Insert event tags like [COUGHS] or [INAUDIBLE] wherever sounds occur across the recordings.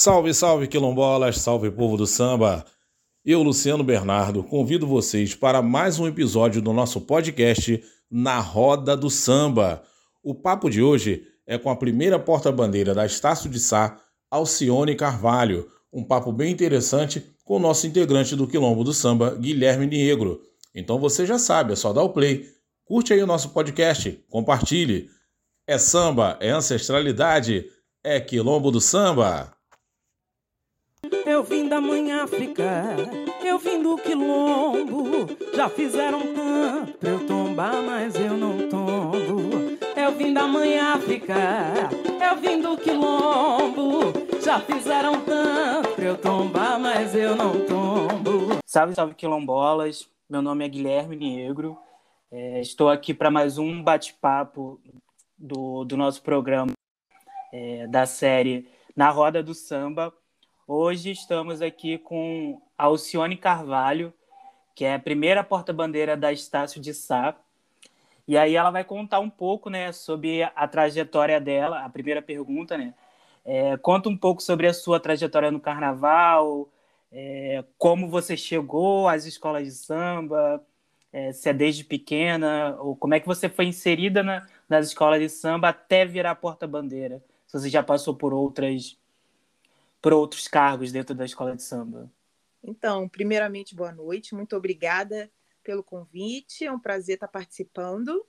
Salve, salve quilombolas, salve povo do samba. Eu, Luciano Bernardo, convido vocês para mais um episódio do nosso podcast Na Roda do Samba. O papo de hoje é com a primeira porta-bandeira da Estácio de Sá, Alcione Carvalho. Um papo bem interessante com o nosso integrante do Quilombo do Samba, Guilherme Negro. Então você já sabe, é só dar o play. Curte aí o nosso podcast, compartilhe. É samba, é ancestralidade, é Quilombo do Samba. Eu vim da mãe África, eu vim do quilombo. Já fizeram tanto pra eu tombar, mas eu não tombo. Eu vim da mãe África, eu vim do quilombo. Já fizeram tanto pra eu tombar, mas eu não tombo. Salve, salve quilombolas. Meu nome é Guilherme Negro. É, estou aqui para mais um bate-papo do, do nosso programa é, da série Na Roda do Samba Hoje estamos aqui com Alcione Carvalho, que é a primeira porta-bandeira da Estácio de Sá. E aí ela vai contar um pouco né, sobre a trajetória dela, a primeira pergunta, né? É, conta um pouco sobre a sua trajetória no carnaval, é, como você chegou às escolas de samba, é, se é desde pequena, ou como é que você foi inserida na, nas escolas de samba até virar porta-bandeira. Se você já passou por outras por outros cargos dentro da escola de samba? Então, primeiramente, boa noite. Muito obrigada pelo convite. É um prazer estar participando.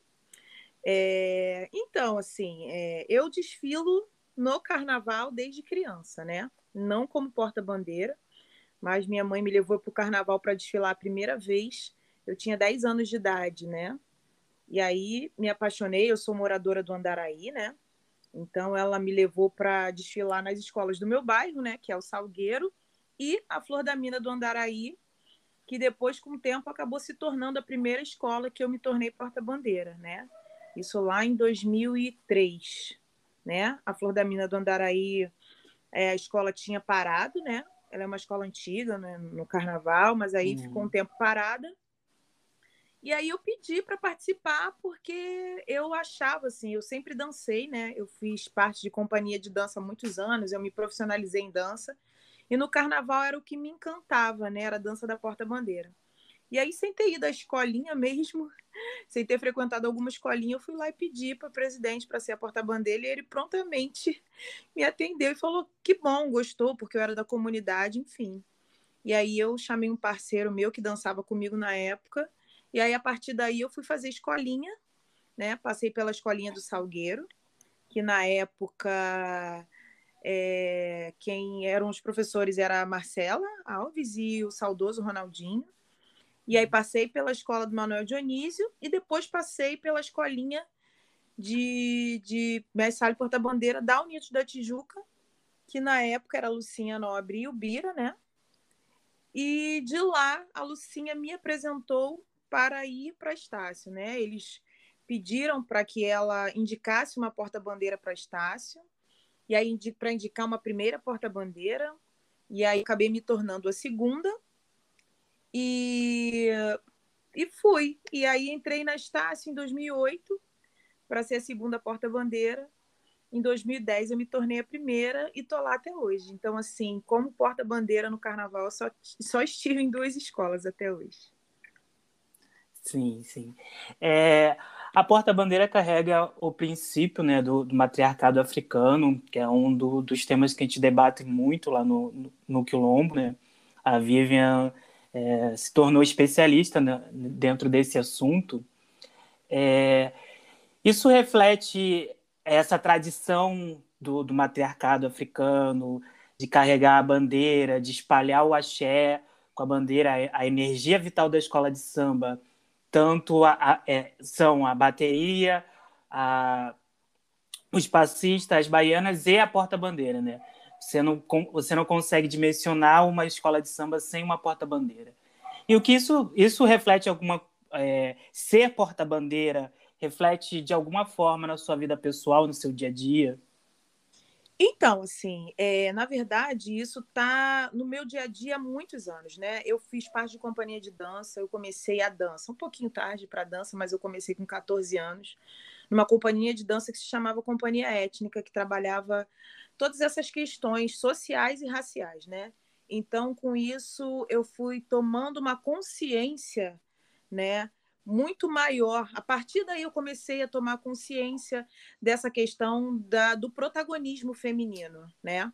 É... Então, assim, é... eu desfilo no carnaval desde criança, né? Não como porta-bandeira, mas minha mãe me levou para o carnaval para desfilar a primeira vez. Eu tinha 10 anos de idade, né? E aí me apaixonei. Eu sou moradora do Andaraí, né? Então ela me levou para desfilar nas escolas do meu bairro, né, que é o Salgueiro, e a Flor da Mina do Andaraí, que depois com o tempo acabou se tornando a primeira escola que eu me tornei porta-bandeira, né? Isso lá em 2003, né? A Flor da Mina do Andaraí, é, a escola tinha parado, né? Ela é uma escola antiga, né, no carnaval, mas aí uhum. ficou um tempo parada. E aí eu pedi para participar porque eu achava assim, eu sempre dancei, né? Eu fiz parte de companhia de dança há muitos anos, eu me profissionalizei em dança. E no carnaval era o que me encantava, né? Era a dança da porta-bandeira. E aí, sem ter ido à escolinha mesmo, [LAUGHS] sem ter frequentado alguma escolinha, eu fui lá e pedi para o presidente para ser a porta-bandeira e ele prontamente [LAUGHS] me atendeu e falou: que bom, gostou, porque eu era da comunidade, enfim. E aí eu chamei um parceiro meu que dançava comigo na época e aí, a partir daí, eu fui fazer escolinha, né? Passei pela escolinha do Salgueiro, que na época é, quem eram os professores era a Marcela Alves e o saudoso Ronaldinho. E aí passei pela escola do Manuel Dionísio e depois passei pela escolinha de, de Mestre Porta-Bandeira da Unidos da Tijuca, que na época era a Lucinha Nobre e o Bira, né? E de lá a Lucinha me apresentou para ir para Estácio, né? Eles pediram para que ela indicasse uma porta-bandeira para Estácio, e aí para indicar uma primeira porta-bandeira, e aí acabei me tornando a segunda, e, e fui. E aí entrei na Estácio em 2008 para ser a segunda porta-bandeira. Em 2010 eu me tornei a primeira e tô lá até hoje. Então, assim, como porta-bandeira no carnaval, só, só estive em duas escolas até hoje. Sim, sim. É, a porta-bandeira carrega o princípio né, do, do, matriarcado africano, que é um do, dos temas que a gente debate muito lá no, no, no Quilombo. Né? A Vivian é, se tornou especialista né, dentro desse assunto. É, isso reflete essa tradição do, do matriarcado africano, de carregar a bandeira, de espalhar o axé com a bandeira, a energia vital da escola de samba tanto a, a, é, são a bateria, a, os passistas, as baianas e a porta-bandeira, né? Você não, você não consegue dimensionar uma escola de samba sem uma porta-bandeira. E o que isso, isso reflete alguma. É, ser porta-bandeira reflete de alguma forma na sua vida pessoal, no seu dia a dia? Então, assim, é, na verdade, isso está no meu dia a dia há muitos anos, né? Eu fiz parte de companhia de dança, eu comecei a dança, um pouquinho tarde para dança, mas eu comecei com 14 anos, numa companhia de dança que se chamava Companhia Étnica, que trabalhava todas essas questões sociais e raciais, né? Então, com isso, eu fui tomando uma consciência, né, muito maior. A partir daí, eu comecei a tomar consciência dessa questão da, do protagonismo feminino, né?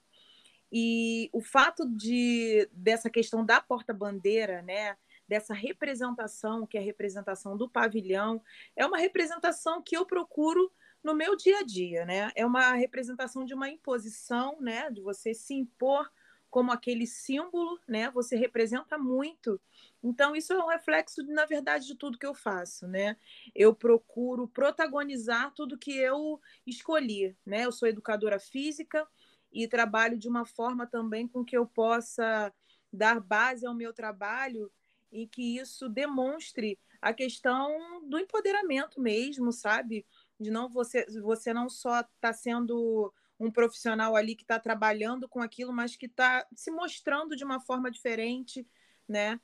E o fato de dessa questão da porta-bandeira, né, dessa representação, que é a representação do pavilhão, é uma representação que eu procuro no meu dia a dia, né? É uma representação de uma imposição, né, de você se impor como aquele símbolo, né? Você representa muito. Então isso é um reflexo, na verdade, de tudo que eu faço, né? Eu procuro protagonizar tudo que eu escolhi, né? Eu sou educadora física e trabalho de uma forma também com que eu possa dar base ao meu trabalho e que isso demonstre a questão do empoderamento mesmo, sabe? De não você você não só está sendo um profissional ali que está trabalhando com aquilo, mas que está se mostrando de uma forma diferente, né?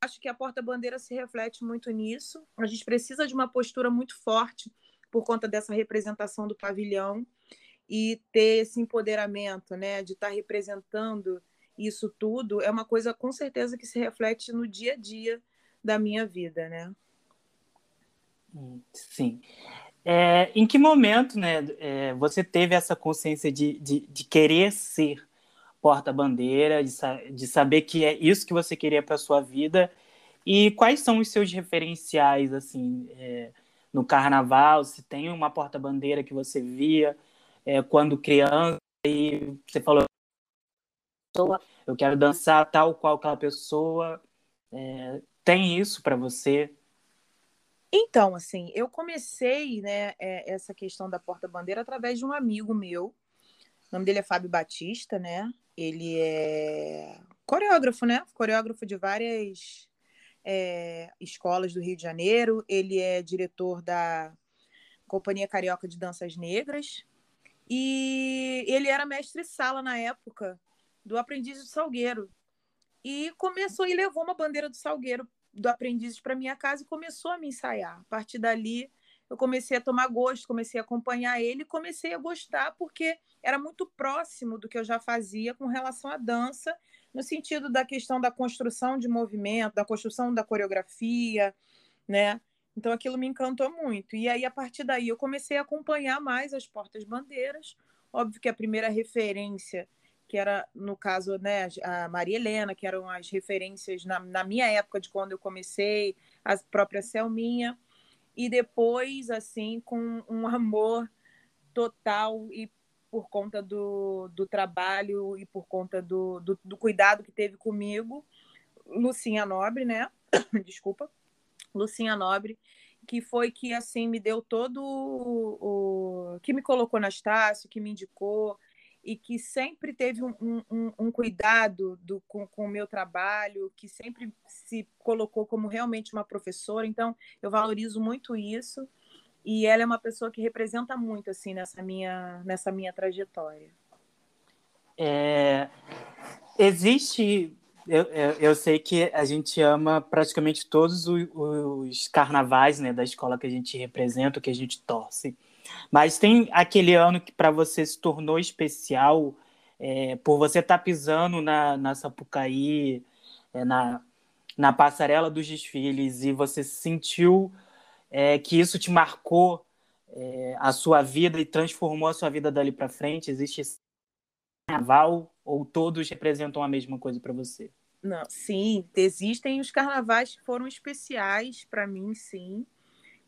Acho que a porta-bandeira se reflete muito nisso. A gente precisa de uma postura muito forte por conta dessa representação do pavilhão e ter esse empoderamento, né, de estar tá representando isso tudo, é uma coisa com certeza que se reflete no dia a dia da minha vida, né? Sim. É, em que momento né, é, você teve essa consciência de, de, de querer ser porta-bandeira, de, de, saber que é isso que você queria para sua vida? E quais são os seus referenciais assim é, no carnaval? Se tem uma porta-bandeira que você via é, quando criança e você falou eu quero dançar tal qual aquela pessoa. É, tem isso para você? Então, assim, eu comecei né, é, essa questão da porta-bandeira através de um amigo meu. O nome dele é Fábio Batista, né? Ele é coreógrafo, né? Coreógrafo de várias é, escolas do Rio de Janeiro. Ele é diretor da Companhia Carioca de Danças Negras. E ele era mestre-sala na época do Aprendiz do Salgueiro. E começou e levou uma bandeira do Salgueiro do Aprendizes para minha casa e começou a me ensaiar. A partir dali, eu comecei a tomar gosto, comecei a acompanhar ele comecei a gostar porque era muito próximo do que eu já fazia com relação à dança, no sentido da questão da construção de movimento, da construção da coreografia, né? Então aquilo me encantou muito. E aí a partir daí eu comecei a acompanhar mais as portas bandeiras. Óbvio que a primeira referência que era, no caso, né, a Maria Helena, que eram as referências na, na minha época de quando eu comecei, a própria Selminha, e depois, assim, com um amor total e por conta do, do trabalho e por conta do, do, do cuidado que teve comigo, Lucinha Nobre, né? [COUGHS] Desculpa, Lucinha Nobre, que foi que assim me deu todo o, que me colocou na Estácio, que me indicou, e que sempre teve um, um, um cuidado do, com, com o meu trabalho, que sempre se colocou como realmente uma professora. Então, eu valorizo muito isso. E ela é uma pessoa que representa muito assim nessa minha, nessa minha trajetória. É, existe eu, eu, eu, sei que a gente ama praticamente todos os, os, carnavais né, da escola que a gente representa, que a gente torce. Mas tem aquele ano que para você se tornou especial é, por você estar tá pisando na, na Sapucaí, é, na, na passarela dos desfiles, e você sentiu é, que isso te marcou é, a sua vida e transformou a sua vida dali para frente? Existe esse carnaval ou todos representam a mesma coisa para você? Não, sim, existem os carnavais que foram especiais para mim, sim.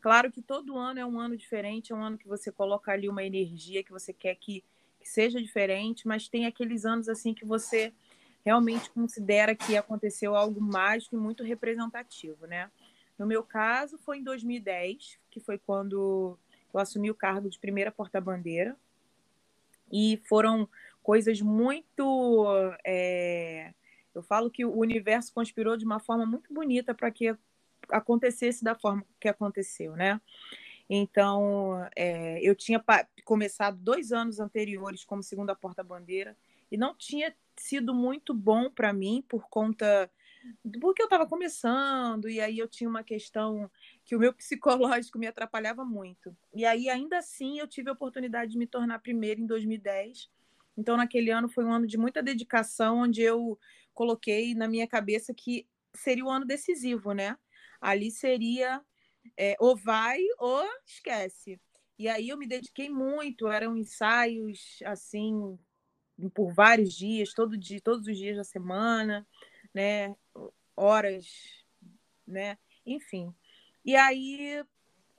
Claro que todo ano é um ano diferente, é um ano que você coloca ali uma energia que você quer que, que seja diferente, mas tem aqueles anos assim que você realmente considera que aconteceu algo mágico e muito representativo, né? No meu caso, foi em 2010, que foi quando eu assumi o cargo de primeira porta-bandeira. E foram coisas muito. É... Eu falo que o universo conspirou de uma forma muito bonita para que acontecesse da forma que aconteceu, né? Então, é, eu tinha começado dois anos anteriores como segunda porta-bandeira e não tinha sido muito bom para mim por conta porque eu estava começando e aí eu tinha uma questão que o meu [LAUGHS] psicológico me atrapalhava muito. E aí ainda assim eu tive a oportunidade de me tornar primeira em 2010 Então, naquele ano foi um ano de muita dedicação, onde eu coloquei na minha cabeça que seria o ano decisivo, né? Ali seria é, ou vai ou esquece. E aí eu me dediquei muito, eram ensaios assim por vários dias, todo dia, todos os dias da semana, né? Horas, né? Enfim. E aí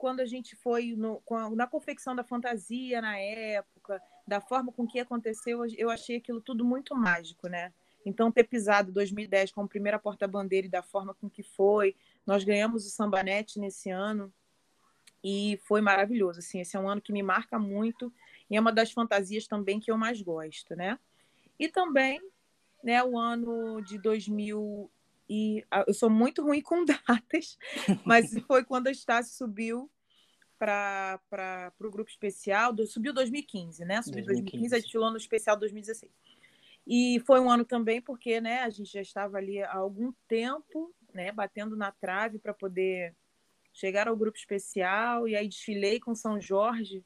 quando a gente foi no, na confecção da fantasia na época, da forma com que aconteceu, eu achei aquilo tudo muito mágico, né? Então, ter pisado 2010 como primeira porta-bandeira e da forma com que foi, nós ganhamos o Sambanete nesse ano e foi maravilhoso. Assim, esse é um ano que me marca muito e é uma das fantasias também que eu mais gosto, né? E também, né, o ano de 2000 e ah, eu sou muito ruim com [LAUGHS] datas, mas foi quando a Estácio subiu para o grupo especial, do, subiu 2015, né? Subiu 2015, 2015 a desfilou no especial 2016. E foi um ano também porque, né, a gente já estava ali há algum tempo, né, batendo na trave para poder chegar ao grupo especial e aí desfilei com São Jorge,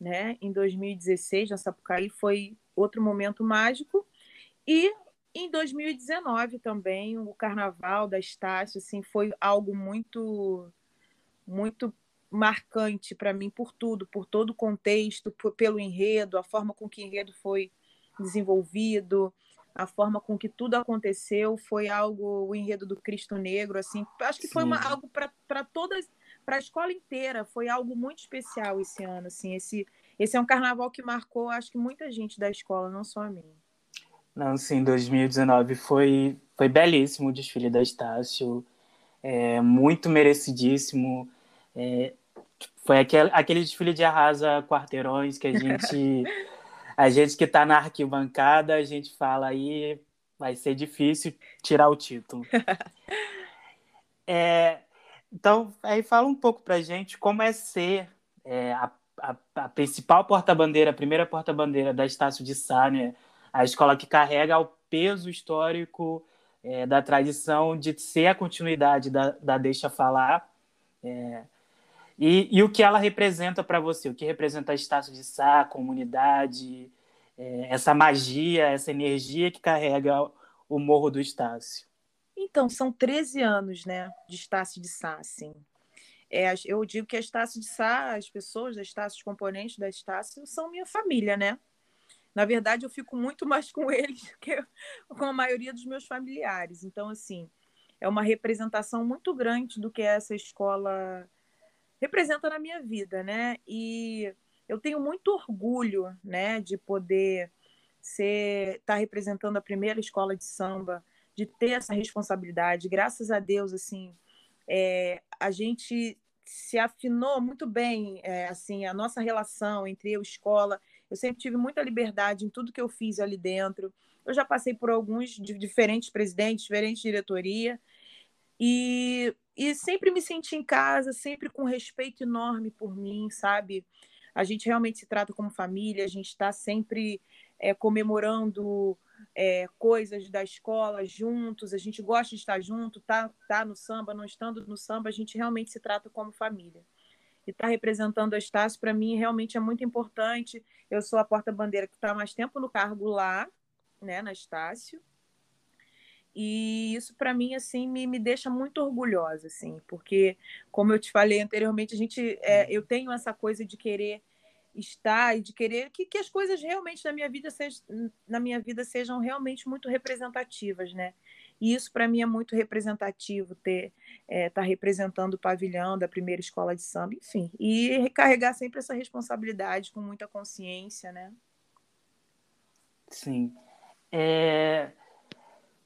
né, em 2016 na Sapucaí, foi outro momento mágico. E em 2019 também o Carnaval da Estácio, assim, foi algo muito muito marcante para mim por tudo, por todo o contexto, por, pelo enredo, a forma com que o enredo foi desenvolvido, a forma com que tudo aconteceu foi algo o enredo do Cristo Negro assim acho que foi uma, algo para todas para a escola inteira foi algo muito especial esse ano assim esse esse é um carnaval que marcou acho que muita gente da escola não só a mim não sim 2019 foi foi belíssimo o desfile da Estácio é, muito merecidíssimo é, foi aquele, aquele desfile de arrasa quarteirões que a gente [LAUGHS] a gente que está na arquibancada, a gente fala aí, vai ser difícil tirar o título. [LAUGHS] é, então, aí fala um pouco para a gente como é ser é, a, a, a, principal porta-bandeira, a primeira porta-bandeira da Estácio de Sá, né? a escola que carrega o peso histórico é, da tradição de ser a continuidade da, da Deixa Falar. É, e, e o que ela representa para você? O que representa a Estácio de Sá, a comunidade, é, essa magia, essa energia que carrega o Morro do Estácio? Então, são 13 anos né, de Estácio de Sá, assim. É, eu digo que a Estácio de Sá, as pessoas da Estácio, os componentes da Estácio, são minha família, né? Na verdade, eu fico muito mais com [LAUGHS] eles do que com a maioria dos meus familiares. Então, assim, é uma representação muito grande do que essa escola representa na minha vida, né? E eu tenho muito orgulho, né, de poder ser estar tá representando a primeira escola de samba, de ter essa responsabilidade. Graças a Deus, assim, é, a gente se afinou muito bem, é, assim, a nossa relação entre eu e escola. Eu sempre tive muita liberdade em tudo que eu fiz ali dentro. Eu já passei por alguns diferentes presidentes, diferentes diretoria, e e sempre me senti em casa, sempre com respeito enorme por mim, sabe? A gente realmente se trata como família, a gente está sempre é, comemorando é, coisas da escola juntos, a gente gosta de estar junto, tá, tá no samba, não estando no samba, a gente realmente se trata como família. E estar tá representando a Estácio, para mim, realmente é muito importante. Eu sou a porta-bandeira que está mais tempo no cargo lá, né, na Estácio. E isso para mim assim me, me deixa muito orgulhosa assim, porque como eu te falei anteriormente, a gente é, uhum. eu tenho essa coisa de querer estar e de querer que, que as coisas realmente na minha vida sejam na minha vida sejam realmente muito representativas, né? E isso para mim é muito representativo ter estar é, tá representando o pavilhão da primeira escola de samba, enfim, e recarregar sempre essa responsabilidade com muita consciência, né? Sim. É,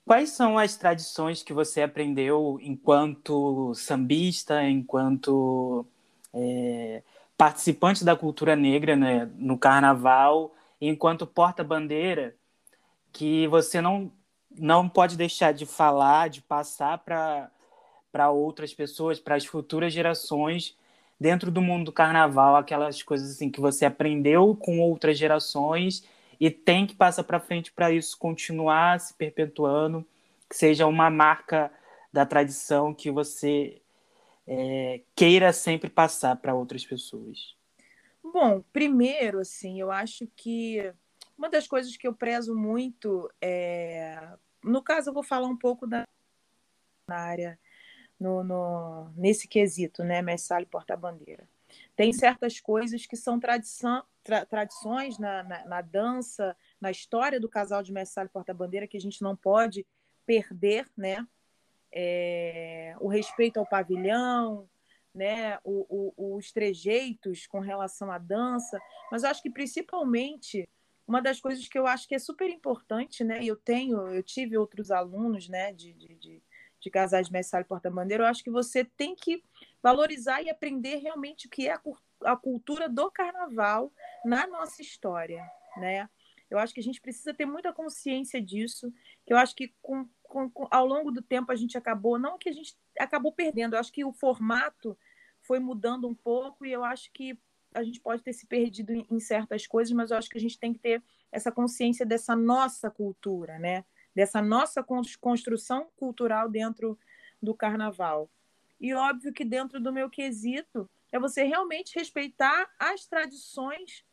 Quais são as tradições que você aprendeu enquanto sambista, enquanto é, participante da cultura negra né, no carnaval, enquanto porta-bandeira, que você não, não pode deixar de falar, de passar para outras pessoas, para as futuras gerações, dentro do mundo do carnaval, aquelas coisas assim que você aprendeu com outras gerações e tem que passar para frente para isso continuar se perpetuando, que seja uma marca da tradição que você é, queira sempre passar para outras pessoas? Bom, primeiro, assim, eu acho que uma das coisas que eu prezo muito é. No caso, eu vou falar um pouco da na área, no, no, nesse quesito, né? Mestre e porta-bandeira. Tem certas coisas que são tradição, tra, tradições na, na, na, dança, na história do casal de mestre e porta-bandeira que a gente não pode perder, né? É, o respeito ao pavilhão, né? O, o, os trejeitos com relação à dança, mas eu acho que principalmente uma das coisas que eu acho que é super importante, né? Eu tenho, eu tive outros alunos, né? De, de, de, de casais mestre porta-bandeira. Eu acho que você tem que valorizar e aprender realmente o que é a, a cultura do carnaval na nossa história, né? Eu acho que a gente precisa ter muita consciência disso, que eu acho que com, com, com, ao longo do tempo a gente acabou, não que a gente acabou perdendo, eu acho que o formato foi mudando um pouco e eu acho que a gente pode ter se perdido em, em certas coisas, mas eu acho que a gente tem que ter essa consciência dessa nossa cultura, né? Dessa nossa construção cultural dentro do carnaval. E óbvio que dentro do meu quesito é você realmente respeitar as tradições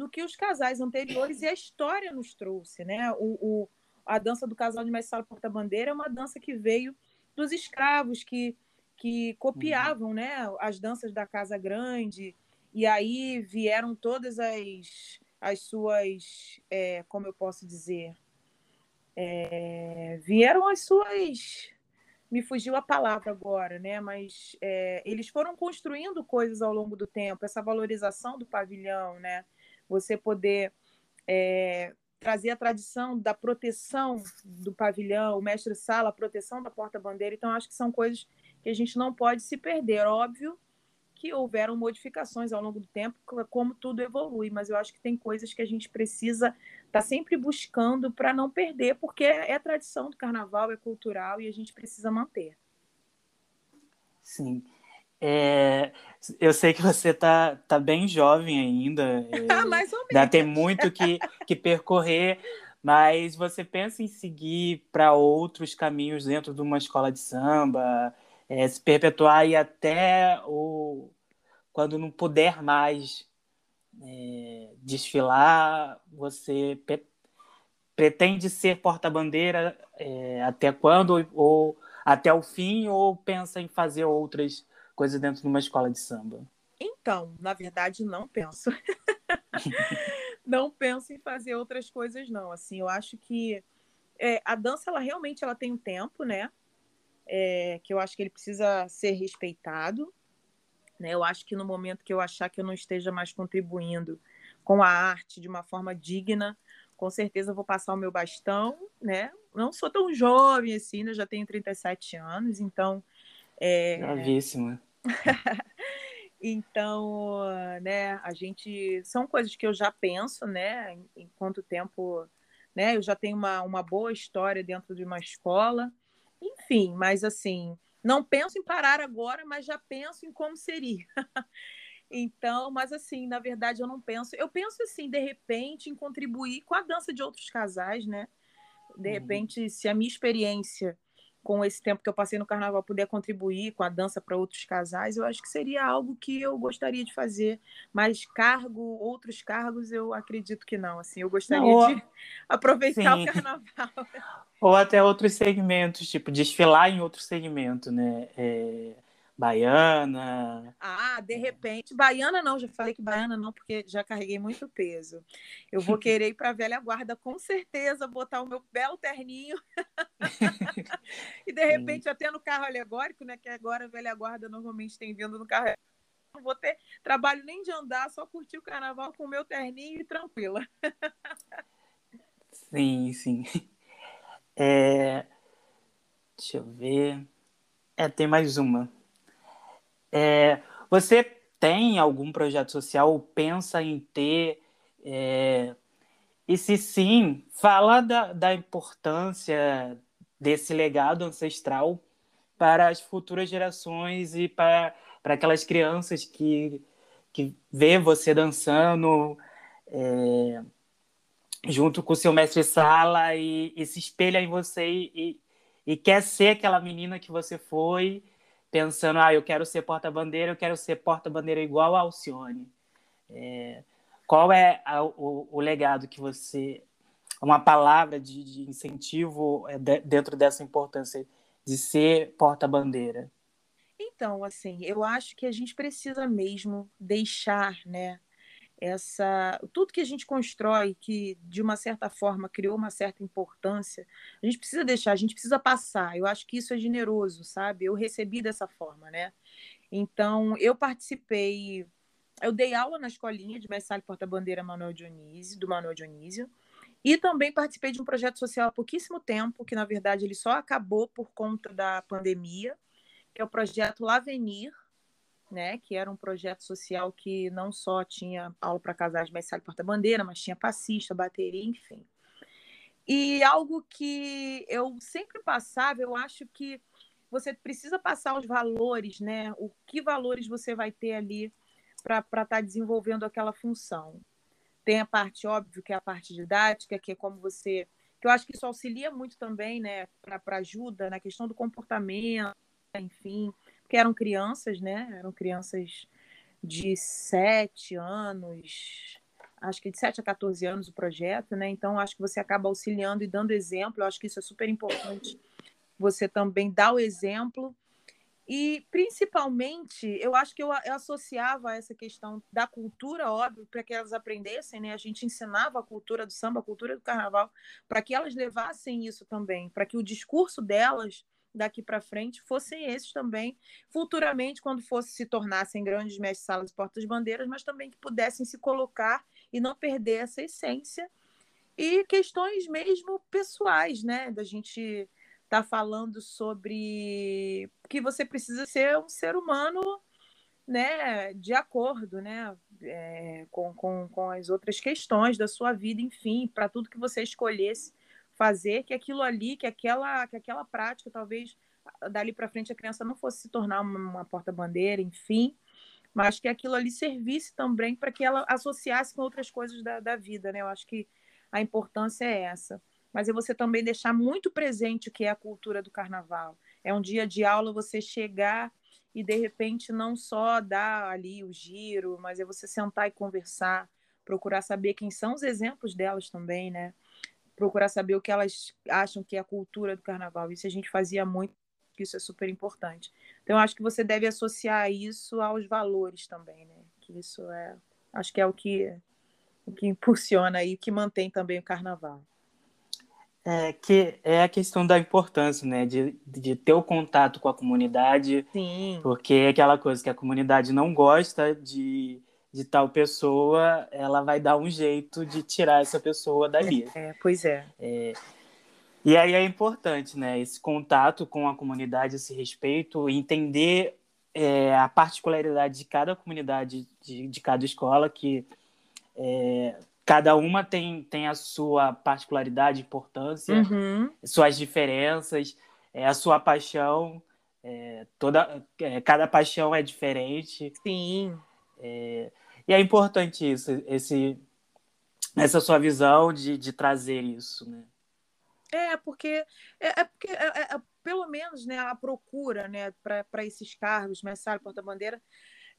do que os casais anteriores e a história nos trouxe, né? O, o a dança do casal de Mestre Porta-Bandeira é uma dança que veio dos escravos que, que copiavam, uhum. né? As danças da Casa Grande e aí vieram todas as, as suas, é, como eu posso dizer, é, vieram as suas me fugiu a palavra agora, né? Mas é, eles foram construindo coisas ao longo do tempo, essa valorização do pavilhão, né? Você poder é, trazer a tradição da proteção do pavilhão, o mestre-sala, a proteção da porta-bandeira. Então, acho que são coisas que a gente não pode se perder. Óbvio que houveram modificações ao longo do tempo, como tudo evolui, mas eu acho que tem coisas que a gente precisa estar tá sempre buscando para não perder, porque é, é tradição do carnaval, é cultural e a gente precisa manter. Sim. É, eu sei que você tá, tá bem jovem ainda. [LAUGHS] É, Mais ou menos. Ainda tem muito que, que percorrer, mas você pensa em seguir para outros caminhos dentro de uma escola de samba? é, se perpetuar e até o, quando não puder mais é, desfilar, você pretende ser porta-bandeira é, até quando? Ou até o fim? Ou pensa em fazer outras coisas dentro de uma escola de samba? Então, na verdade, não penso. [LAUGHS] não penso em fazer outras coisas, não. Assim, eu acho que é, a dança, ela realmente ela tem um tempo, né? é, que eu acho que ele precisa ser respeitado. Né? Eu acho que no momento que eu achar que eu não esteja mais contribuindo com a arte de uma forma digna, com certeza eu vou passar o meu bastão, né? Não sou tão jovem assim, né? já tenho 37 anos, então... É... Novíssima. [LAUGHS] então, né, a gente... São coisas que eu já penso, né? Em quanto tempo... Né? Eu já tenho uma, uma boa história dentro de uma escola, enfim, mas assim, não penso em parar agora, mas já penso em como seria. [LAUGHS] então, mas assim, na verdade eu não penso. Eu penso assim, de repente, em contribuir com a dança de outros casais, né? De uhum. repente, se a minha experiência com esse tempo que eu passei no carnaval, puder contribuir com a dança para outros casais, eu acho que seria algo que eu gostaria de fazer. Mas cargo, outros cargos, eu acredito que não. Assim, eu gostaria não, de [LAUGHS] aproveitar sim. o carnaval. Ou até outros segmentos, tipo, desfilar em outro segmento, né? É Baiana. Ah, de repente. Baiana não, já falei que baiana não, porque já carreguei muito peso. Eu vou [LAUGHS] querer ir para a velha guarda, com certeza, botar o meu belo terninho. [LAUGHS] e de repente, até no carro alegórico, né? Que agora a velha guarda normalmente tem vindo no carro. Não vou ter trabalho nem de andar, só curtir o carnaval com o meu terninho e tranquila. sim, sim. É... Deixa eu ver. É, tem mais uma. É, você tem algum projeto social ou pensa em ter? É, e se sim, fala da, da importância desse legado ancestral para as futuras gerações e para, para aquelas crianças que, que vê você dançando é, junto com o seu mestre-sala e, e, se espelha em você e, e quer ser aquela menina que você foi pensando, ah, eu quero ser porta-bandeira, eu quero ser porta-bandeira igual a Alcione. É, qual é a, o, o, legado que você. Uma palavra de, de incentivo é, de, dentro dessa importância de ser porta-bandeira? Então, assim, eu acho que a gente precisa mesmo deixar, né, essa tudo que a gente constrói que de uma certa forma criou uma certa importância a gente precisa deixar a gente precisa passar. Eu acho que isso é generoso sabe? Eu recebi dessa forma né? Então eu participei eu dei aula na escolinha de mestre porta-bandeira Manuel Dionísio do Manuel Dionísio e também participei de um projeto social há pouquíssimo tempo que na verdade ele só acabou por conta da pandemia que é o projeto L'Avenir né, que era um projeto social que não só tinha aula para casais mestre porta-bandeira, mas tinha passista, bateria, enfim. E algo que eu sempre passava, eu acho que você precisa passar os valores, né? O que valores você vai ter ali para estar tá desenvolvendo aquela função. Tem a parte, óbvio, que é a parte didática, que é como você. que eu acho que isso auxilia muito também, né, para ajuda na questão do comportamento, enfim, porque eram crianças, né? Eram crianças de 7 anos, acho que de 7 a 14 anos o projeto, né? Então acho que você acaba auxiliando e dando exemplo. Eu acho que isso é super importante. Você também dá o exemplo. E principalmente, eu acho que eu, eu associava essa questão da cultura, óbvio, para que elas aprendessem, né? A gente ensinava a cultura do samba, a cultura do carnaval, para que elas levassem isso também, para que o discurso delas daqui para frente fossem esses também, futuramente, quando fosse se tornassem grandes mestres salas e portas-bandeiras, mas também que pudessem se colocar e não perder essa essência. E questões mesmo pessoais, né? Da gente estar tá falando sobre que você precisa ser um ser humano né, de acordo né, é, com, com, com as outras questões da sua vida, enfim, para tudo que você escolhesse fazer que aquilo ali, que aquela, que aquela prática, talvez dali para frente a criança não fosse se tornar uma, porta-bandeira, enfim, mas que aquilo ali servisse também para que ela associasse com outras coisas da, da vida, né? Eu acho que a importância é essa. Mas é você também deixar muito presente o que é a cultura do carnaval. É um dia de aula você chegar e de repente não só dar ali o giro, mas é você sentar e conversar, procurar saber quem são os exemplos delas também, né? Procurar saber o que elas acham que é a cultura do carnaval. Isso a gente fazia muito, isso é super importante. Então, acho que você deve associar isso aos valores também, né? Que isso é, acho que é o que, o que impulsiona aí, que mantém também o carnaval. É, que é a questão da importância, né? De, de ter o contato com a comunidade. Sim. Porque é aquela coisa que a comunidade não gosta de de tal pessoa, ela vai dar um jeito de tirar essa pessoa dali. É, pois é. é. E aí é importante, né? Esse contato com a comunidade, esse respeito, entender é, a particularidade de cada comunidade, de, de cada escola, que é, cada uma tem, tem a sua particularidade, importância, uhum. suas diferenças, é, a sua paixão. É, toda, é, cada paixão é diferente. Sim. É, e é importante isso, esse, essa sua visão de, de trazer isso, né? É, porque, é, é porque é, é, é pelo menos né, a procura né, para esses cargos, mestre, porta-bandeira,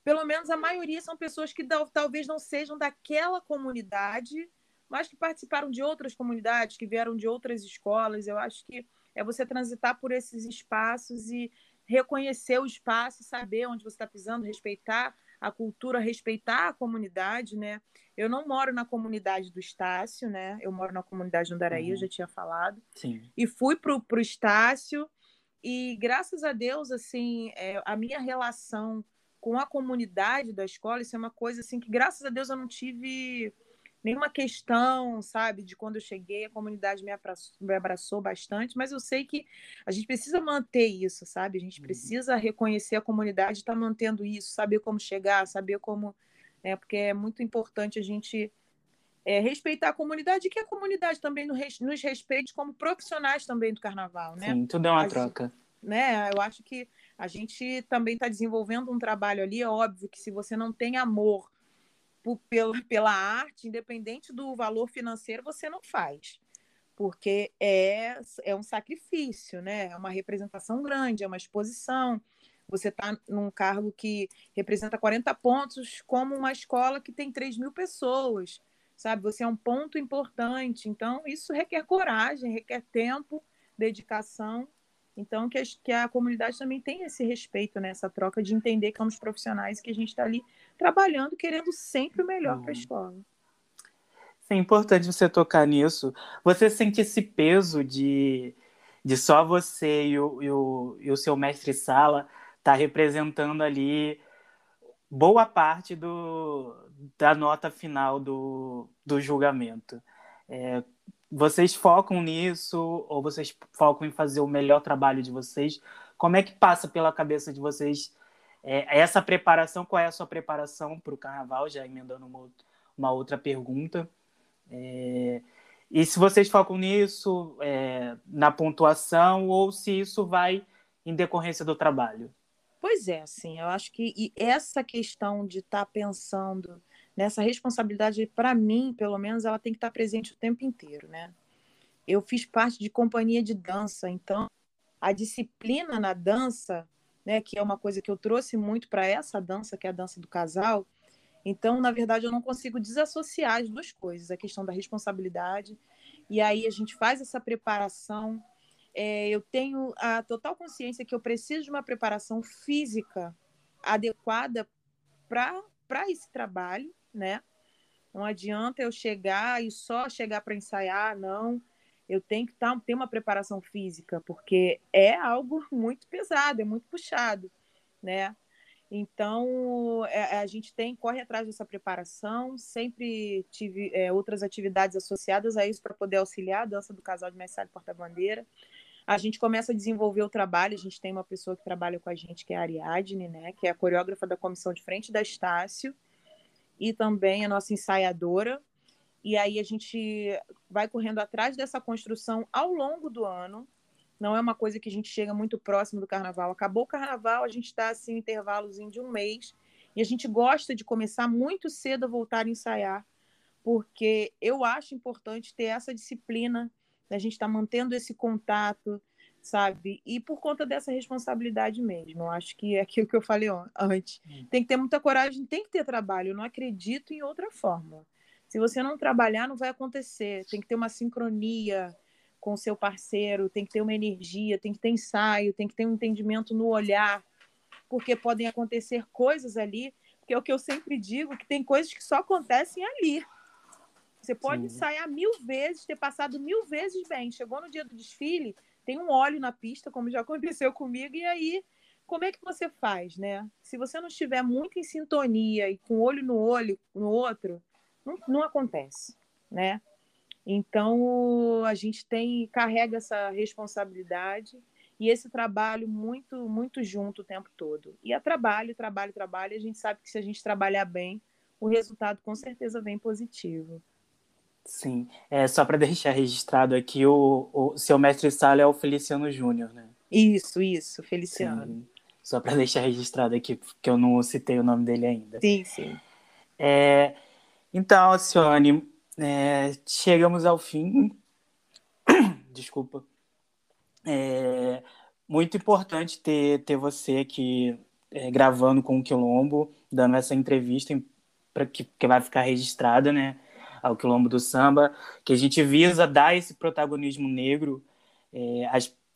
pelo menos a maioria são pessoas que talvez não sejam daquela comunidade, mas que participaram de outras comunidades, que vieram de outras escolas. Eu acho que é você transitar por esses espaços e reconhecer o espaço, saber onde você está pisando, respeitar a cultura, respeitar a comunidade, né? Eu não moro na comunidade do Estácio, né? Eu moro na comunidade do Andaraí, uhum. eu já tinha falado. Sim. E fui para o Estácio e graças a Deus, assim, é, a minha relação com a comunidade da escola, isso é uma coisa assim que graças a Deus eu não tive nenhuma questão, sabe, de quando eu cheguei, a comunidade me abraçou, me abraçou, bastante, mas eu sei que a gente precisa manter isso, sabe? A gente uhum. precisa reconhecer a comunidade, estar tá mantendo isso, saber como chegar, saber como, né? Porque é muito importante a gente é, respeitar a comunidade e que a comunidade também nos respeite como profissionais também do carnaval, né? Sim, tudo é uma a troca. Gente, né? Eu acho que a gente também está desenvolvendo um trabalho ali, é óbvio que se você não tem amor por, pela, pela arte, independente do valor financeiro, você não faz. Porque é, é um sacrifício, né? É uma representação grande, é uma exposição. você está num cargo que representa 40 pontos, como uma escola que tem 3 mil pessoas, sabe? Você é um ponto importante. Então, isso requer coragem, requer tempo, dedicação. Então, que a, que a comunidade também tenha esse respeito nessa né? troca de entender que somos profissionais que a gente está ali trabalhando, querendo sempre o melhor para a escola. É importante você tocar nisso. Você sente esse peso de, de só você e o, e o, e o seu mestre-sala tá representando ali boa parte do, da nota final do, do julgamento. É, vocês focam nisso ou vocês focam em fazer o melhor trabalho de vocês? Como é que passa pela cabeça de vocês é, essa preparação? Qual é a sua preparação para o carnaval? Já emendando uma, uma outra pergunta. É, e se vocês focam nisso, é, na pontuação, ou se isso vai em decorrência do trabalho? Pois é, assim, eu acho que essa questão de estar tá pensando nessa responsabilidade, para mim, pelo menos, ela tem que estar tá presente o tempo inteiro, né? Eu fiz parte de companhia de dança, então a disciplina na dança, né, que é uma coisa que eu trouxe muito para essa dança, que é a dança do casal. Então, na verdade, eu não consigo desassociar as duas coisas, a questão da responsabilidade e aí a gente faz essa preparação é, eu tenho a total consciência que eu preciso de uma preparação física adequada para esse trabalho, né? Não adianta eu chegar e só chegar para ensaiar, não. Eu tenho que tá, ter uma preparação física, porque é algo muito pesado, é muito puxado, né? Então, é, a gente tem, corre atrás dessa preparação, sempre tive é, outras atividades associadas a isso para poder auxiliar a dança do casal de Mestre Porta-Bandeira. A gente começa a desenvolver o trabalho, a gente tem uma pessoa que trabalha com a gente, que é a Ariadne, né, que é a coreógrafa da comissão de frente da Estácio, e também a nossa ensaiadora. E aí a gente vai correndo atrás dessa construção ao longo do ano, não é uma coisa que a gente chega muito próximo do carnaval. Acabou o carnaval, a gente está assim, intervalos de um mês, e a gente gosta de começar muito cedo a voltar a ensaiar, porque eu acho importante ter essa disciplina, a gente estar tá mantendo esse contato, sabe? E por conta dessa responsabilidade mesmo. Eu acho que é aquilo que eu falei antes. Hum. Tem que ter muita coragem, tem que ter trabalho. Eu não acredito em outra forma. Se você não trabalhar, não vai acontecer. Tem que ter uma sincronia, com o seu parceiro, tem que ter uma energia, tem que ter ensaio, tem que ter um entendimento no olhar, porque podem acontecer coisas ali, porque é o que eu sempre digo, que tem coisas que só acontecem ali. Você pode Sim. ensaiar mil vezes, ter passado mil vezes bem. Chegou no dia do desfile, tem um óleo na pista, como já aconteceu [LAUGHS] comigo, e aí como é que você faz, né? Se você não estiver muito em sintonia e com olho no olho no outro, não, não acontece, né? Então a gente tem carrega essa responsabilidade e esse trabalho muito muito junto o tempo todo. E é trabalho, trabalho, trabalho. A gente sabe que se a gente trabalhar bem, o resultado com certeza vem positivo. Sim, é só para [LAUGHS] deixar registrado aqui o, o seu mestre sala é o Feliciano Júnior, né? Isso, isso, Feliciano. Sim. Só para [LAUGHS] deixar registrado aqui, porque eu não citei o nome dele ainda. Sim, sim. É, então, Alcione, é, chegamos ao fim. [COUGHS] Desculpa. É muito importante ter, ter você aqui é, gravando com o Quilombo, dando essa entrevista para que, que vai ficar registrada, né? Ao Quilombo do Samba, que a gente visa dar esse protagonismo negro é,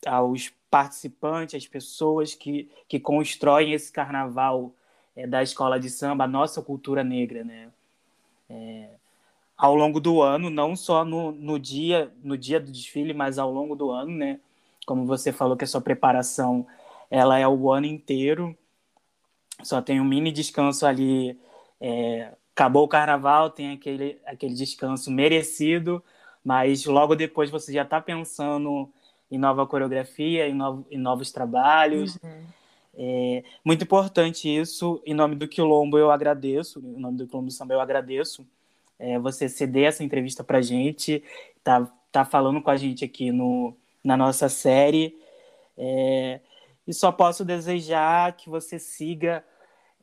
aos participantes, às pessoas que, que constroem esse carnaval é, da escola de samba, a nossa cultura negra, né? É, ao longo do ano, não só no, no dia no dia do desfile, mas ao longo do ano, né? Como você falou que a sua preparação ela é o ano inteiro, só tem um mini descanso ali. É, acabou o carnaval, tem aquele, aquele descanso merecido, mas logo depois você já está pensando em nova coreografia, em, novo, em novos trabalhos. Uhum. É muito importante isso. Em nome do Quilombo, eu agradeço. Em nome do Quilombo Samba, eu agradeço é, você ceder essa entrevista para a gente, tá, tá falando com a gente aqui no, na nossa série. É, e só posso desejar que você siga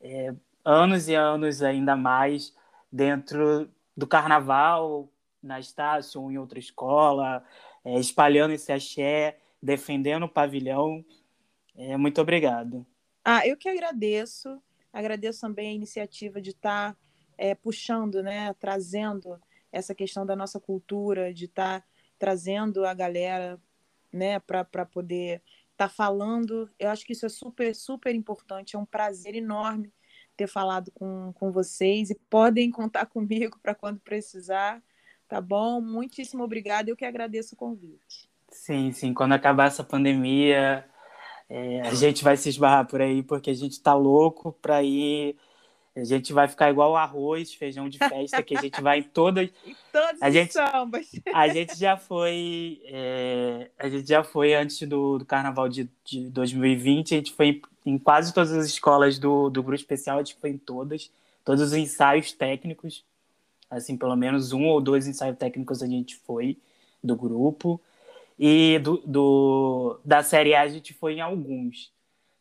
é, anos e anos ainda mais dentro do carnaval, na Estácio em outra escola, é, espalhando esse axé, defendendo o pavilhão. É, muito obrigado. Ah, eu que agradeço. Agradeço também a iniciativa de estar tá, é, puxando, né, trazendo essa questão da nossa cultura, de estar tá trazendo a galera né, para poder estar tá falando. Eu acho que isso é super, super importante. É um prazer enorme ter falado com, com vocês e podem contar [LAUGHS] comigo para quando precisar. Tá bom? Muitíssimo obrigada. Eu que agradeço o convite. Sim, sim. Quando acabar essa pandemia, é, a gente vai se esbarrar por aí, porque a gente está louco para ir a gente vai ficar igual arroz, feijão de festa, que a gente vai em todas. [LAUGHS] em todos a gente, sambas. [LAUGHS] A gente já foi. É, a gente já foi antes do, do carnaval de, de 2020, a gente foi em, quase todas as escolas do, do grupo especial, a gente foi em todas, todos os ensaios técnicos. Assim, pelo menos um ou dois ensaios técnicos a gente foi do grupo. E do, do da série A a gente foi em alguns.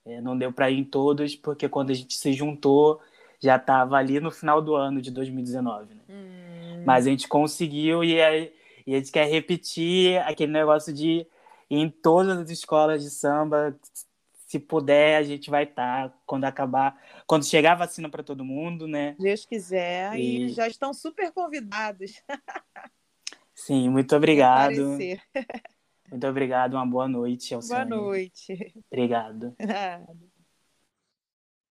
É, não deu para ir em todos, porque quando a gente se juntou já estava ali no final do ano de 2019, né? Hum. Mas a gente conseguiu e, a, e a gente quer repetir aquele negócio de em todas as escolas de samba, se puder, a gente vai estar tá, quando acabar, quando chegar a vacina para todo mundo, né? Deus quiser, e, e já estão super convidados. Sim, muito [LAUGHS] obrigado. Muito obrigado, uma boa noite. Boa noite. Obrigado.